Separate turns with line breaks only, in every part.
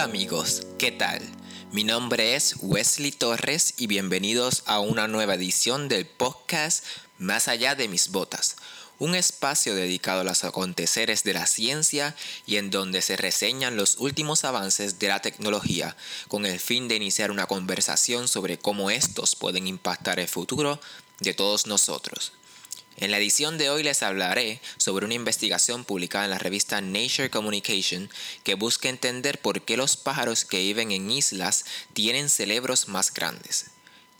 amigos, ¿qué tal? Mi nombre es Wesley Torres y bienvenidos a una nueva edición del podcast Más allá de mis botas, un espacio dedicado a los aconteceres de la ciencia y en donde se reseñan los últimos avances de la tecnología con el fin de iniciar una conversación sobre cómo estos pueden impactar el futuro de todos nosotros. En la edición de hoy les hablaré sobre una investigación publicada en la revista Nature Communication que busca entender por qué los pájaros que viven en islas tienen cerebros más grandes.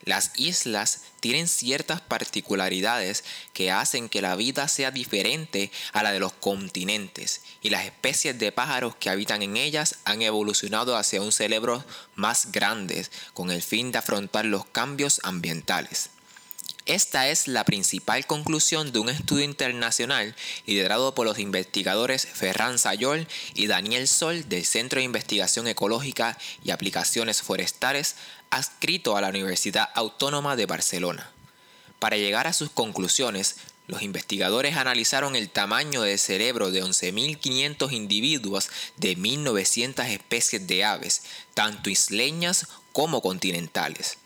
Las islas tienen ciertas particularidades que hacen que la vida sea diferente a la de los continentes y las especies de pájaros que habitan en ellas han evolucionado hacia un cerebro más grande con el fin de afrontar los cambios ambientales. Esta es la principal conclusión de un estudio internacional liderado por los investigadores Ferran Sayol y Daniel Sol del Centro de Investigación Ecológica y Aplicaciones Forestales adscrito a la Universidad Autónoma de Barcelona. Para llegar a sus conclusiones, los investigadores analizaron el tamaño del cerebro de 11.500 individuos de 1.900 especies de aves, tanto isleñas como continentales.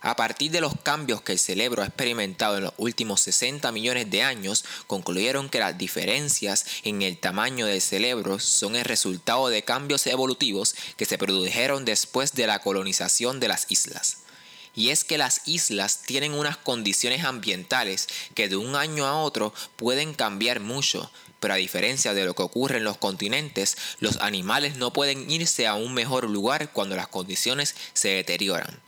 A partir de los cambios que el cerebro ha experimentado en los últimos 60 millones de años, concluyeron que las diferencias en el tamaño del cerebro son el resultado de cambios evolutivos que se produjeron después de la colonización de las islas. Y es que las islas tienen unas condiciones ambientales que de un año a otro pueden cambiar mucho, pero a diferencia de lo que ocurre en los continentes, los animales no pueden irse a un mejor lugar cuando las condiciones se deterioran.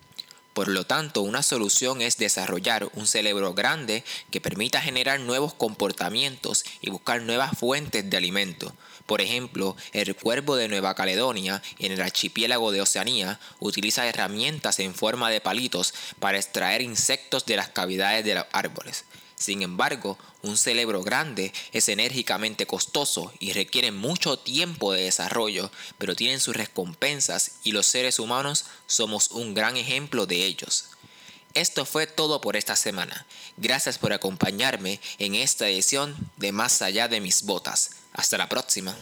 Por lo tanto, una solución es desarrollar un cerebro grande que permita generar nuevos comportamientos y buscar nuevas fuentes de alimento. Por ejemplo, el cuervo de Nueva Caledonia en el archipiélago de Oceanía utiliza herramientas en forma de palitos para extraer insectos de las cavidades de los árboles. Sin embargo, un cerebro grande es enérgicamente costoso y requiere mucho tiempo de desarrollo, pero tienen sus recompensas y los seres humanos somos un gran ejemplo de ellos. Esto fue todo por esta semana. Gracias por acompañarme en esta edición de Más allá de mis botas. Hasta la próxima.